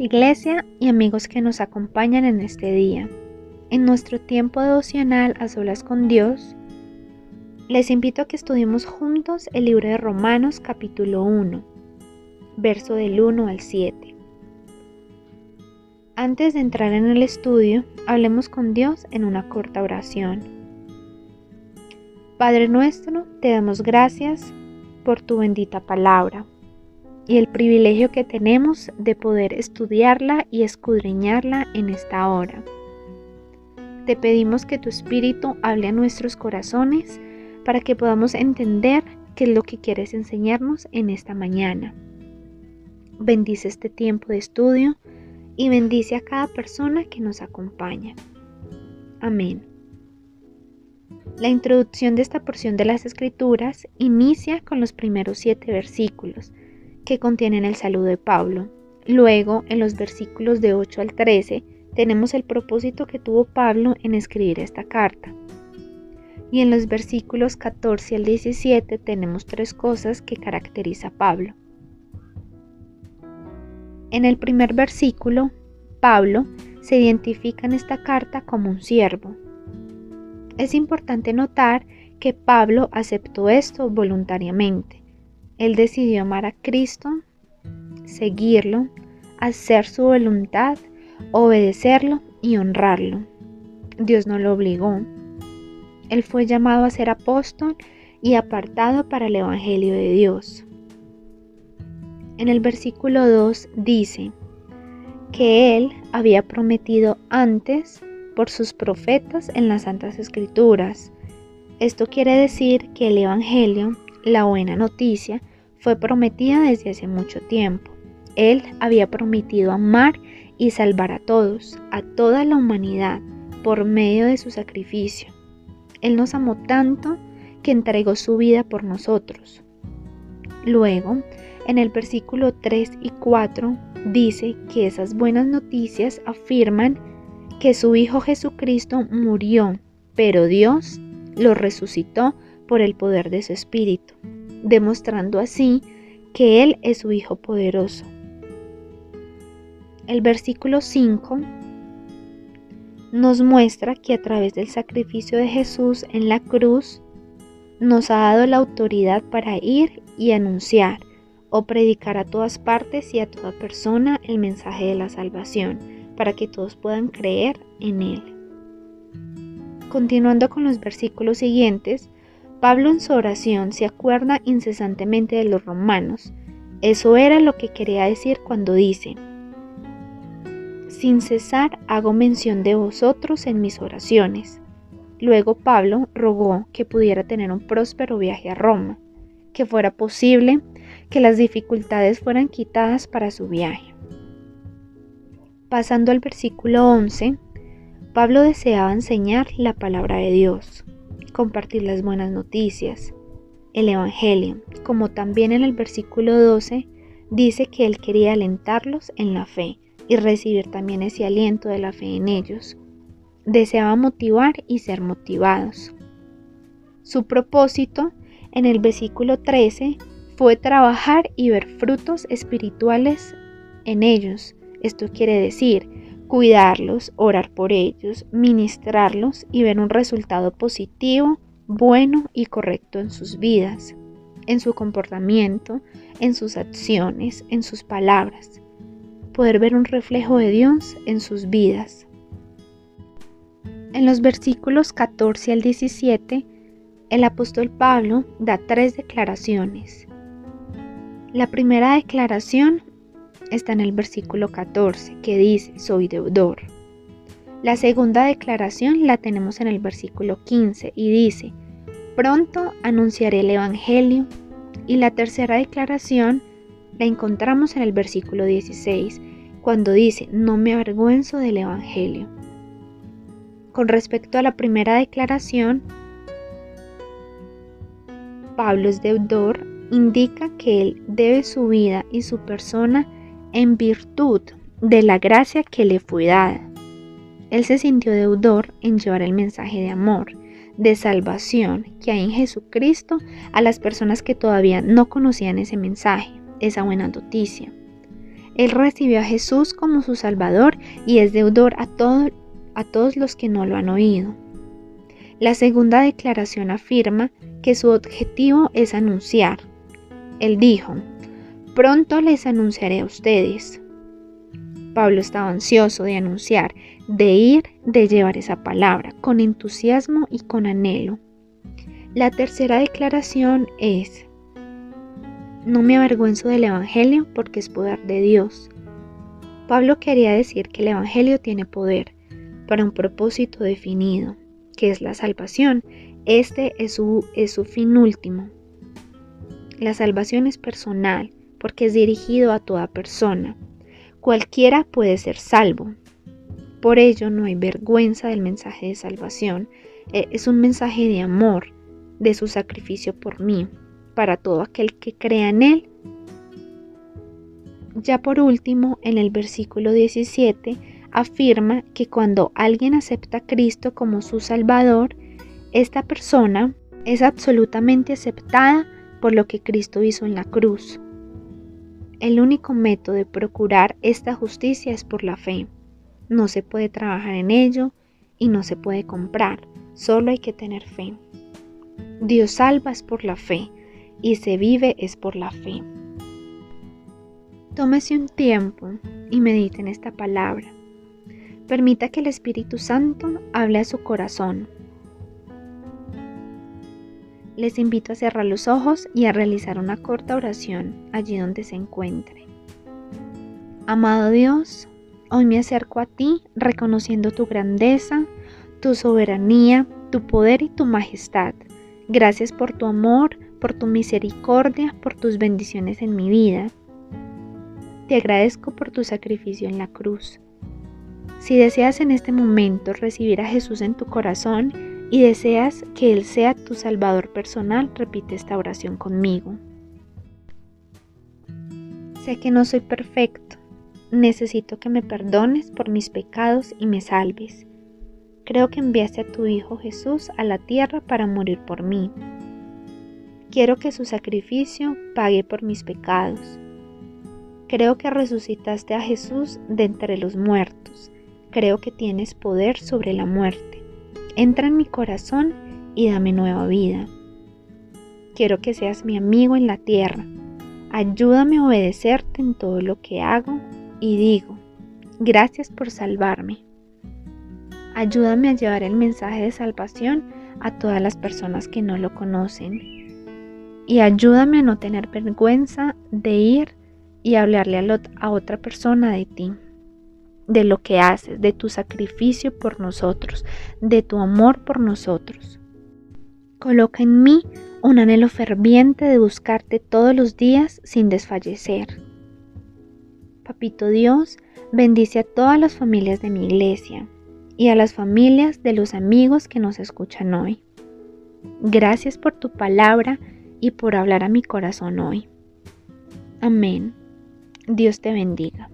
Iglesia y amigos que nos acompañan en este día. En nuestro tiempo devocional a solas con Dios, les invito a que estudiemos juntos el libro de Romanos capítulo 1, verso del 1 al 7. Antes de entrar en el estudio, hablemos con Dios en una corta oración. Padre nuestro, te damos gracias por tu bendita palabra y el privilegio que tenemos de poder estudiarla y escudriñarla en esta hora. Te pedimos que tu Espíritu hable a nuestros corazones para que podamos entender qué es lo que quieres enseñarnos en esta mañana. Bendice este tiempo de estudio y bendice a cada persona que nos acompaña. Amén. La introducción de esta porción de las Escrituras inicia con los primeros siete versículos, que contienen el saludo de Pablo. Luego, en los versículos de 8 al 13, tenemos el propósito que tuvo Pablo en escribir esta carta. Y en los versículos 14 al 17 tenemos tres cosas que caracteriza a Pablo. En el primer versículo, Pablo se identifica en esta carta como un siervo. Es importante notar que Pablo aceptó esto voluntariamente. Él decidió amar a Cristo, seguirlo, hacer su voluntad, obedecerlo y honrarlo. Dios no lo obligó. Él fue llamado a ser apóstol y apartado para el Evangelio de Dios. En el versículo 2 dice que Él había prometido antes por sus profetas en las Santas Escrituras. Esto quiere decir que el Evangelio, la buena noticia, fue prometida desde hace mucho tiempo. Él había prometido amar y salvar a todos, a toda la humanidad, por medio de su sacrificio. Él nos amó tanto que entregó su vida por nosotros. Luego, en el versículo 3 y 4 dice que esas buenas noticias afirman que su Hijo Jesucristo murió, pero Dios lo resucitó por el poder de su Espíritu demostrando así que Él es su Hijo poderoso. El versículo 5 nos muestra que a través del sacrificio de Jesús en la cruz, nos ha dado la autoridad para ir y anunciar o predicar a todas partes y a toda persona el mensaje de la salvación, para que todos puedan creer en Él. Continuando con los versículos siguientes, Pablo en su oración se acuerda incesantemente de los romanos. Eso era lo que quería decir cuando dice, sin cesar hago mención de vosotros en mis oraciones. Luego Pablo rogó que pudiera tener un próspero viaje a Roma, que fuera posible que las dificultades fueran quitadas para su viaje. Pasando al versículo 11, Pablo deseaba enseñar la palabra de Dios compartir las buenas noticias, el Evangelio, como también en el versículo 12 dice que él quería alentarlos en la fe y recibir también ese aliento de la fe en ellos. Deseaba motivar y ser motivados. Su propósito en el versículo 13 fue trabajar y ver frutos espirituales en ellos. Esto quiere decir cuidarlos, orar por ellos, ministrarlos y ver un resultado positivo, bueno y correcto en sus vidas, en su comportamiento, en sus acciones, en sus palabras. Poder ver un reflejo de Dios en sus vidas. En los versículos 14 al 17, el apóstol Pablo da tres declaraciones. La primera declaración está en el versículo 14, que dice, soy deudor. La segunda declaración la tenemos en el versículo 15 y dice, pronto anunciaré el Evangelio. Y la tercera declaración la encontramos en el versículo 16, cuando dice, no me avergüenzo del Evangelio. Con respecto a la primera declaración, Pablo es deudor, indica que él debe su vida y su persona en virtud de la gracia que le fue dada. Él se sintió deudor en llevar el mensaje de amor, de salvación que hay en Jesucristo a las personas que todavía no conocían ese mensaje, esa buena noticia. Él recibió a Jesús como su Salvador y es deudor a, a todos los que no lo han oído. La segunda declaración afirma que su objetivo es anunciar. Él dijo, pronto les anunciaré a ustedes. Pablo estaba ansioso de anunciar, de ir, de llevar esa palabra, con entusiasmo y con anhelo. La tercera declaración es, no me avergüenzo del Evangelio porque es poder de Dios. Pablo quería decir que el Evangelio tiene poder para un propósito definido, que es la salvación. Este es su, es su fin último. La salvación es personal porque es dirigido a toda persona. Cualquiera puede ser salvo. Por ello no hay vergüenza del mensaje de salvación. Eh, es un mensaje de amor, de su sacrificio por mí, para todo aquel que crea en Él. Ya por último, en el versículo 17, afirma que cuando alguien acepta a Cristo como su Salvador, esta persona es absolutamente aceptada por lo que Cristo hizo en la cruz. El único método de procurar esta justicia es por la fe. No se puede trabajar en ello y no se puede comprar, solo hay que tener fe. Dios salva es por la fe y se vive es por la fe. Tómese un tiempo y medite en esta palabra. Permita que el Espíritu Santo hable a su corazón. Les invito a cerrar los ojos y a realizar una corta oración allí donde se encuentre. Amado Dios, hoy me acerco a ti reconociendo tu grandeza, tu soberanía, tu poder y tu majestad. Gracias por tu amor, por tu misericordia, por tus bendiciones en mi vida. Te agradezco por tu sacrificio en la cruz. Si deseas en este momento recibir a Jesús en tu corazón y deseas que Él sea tu Salvador personal, repite esta oración conmigo. Sé que no soy perfecto. Necesito que me perdones por mis pecados y me salves. Creo que enviaste a tu Hijo Jesús a la tierra para morir por mí. Quiero que su sacrificio pague por mis pecados. Creo que resucitaste a Jesús de entre los muertos Creo que tienes poder sobre la muerte. Entra en mi corazón y dame nueva vida. Quiero que seas mi amigo en la tierra. Ayúdame a obedecerte en todo lo que hago y digo. Gracias por salvarme. Ayúdame a llevar el mensaje de salvación a todas las personas que no lo conocen. Y ayúdame a no tener vergüenza de ir y hablarle a otra persona de ti de lo que haces, de tu sacrificio por nosotros, de tu amor por nosotros. Coloca en mí un anhelo ferviente de buscarte todos los días sin desfallecer. Papito Dios, bendice a todas las familias de mi iglesia y a las familias de los amigos que nos escuchan hoy. Gracias por tu palabra y por hablar a mi corazón hoy. Amén. Dios te bendiga.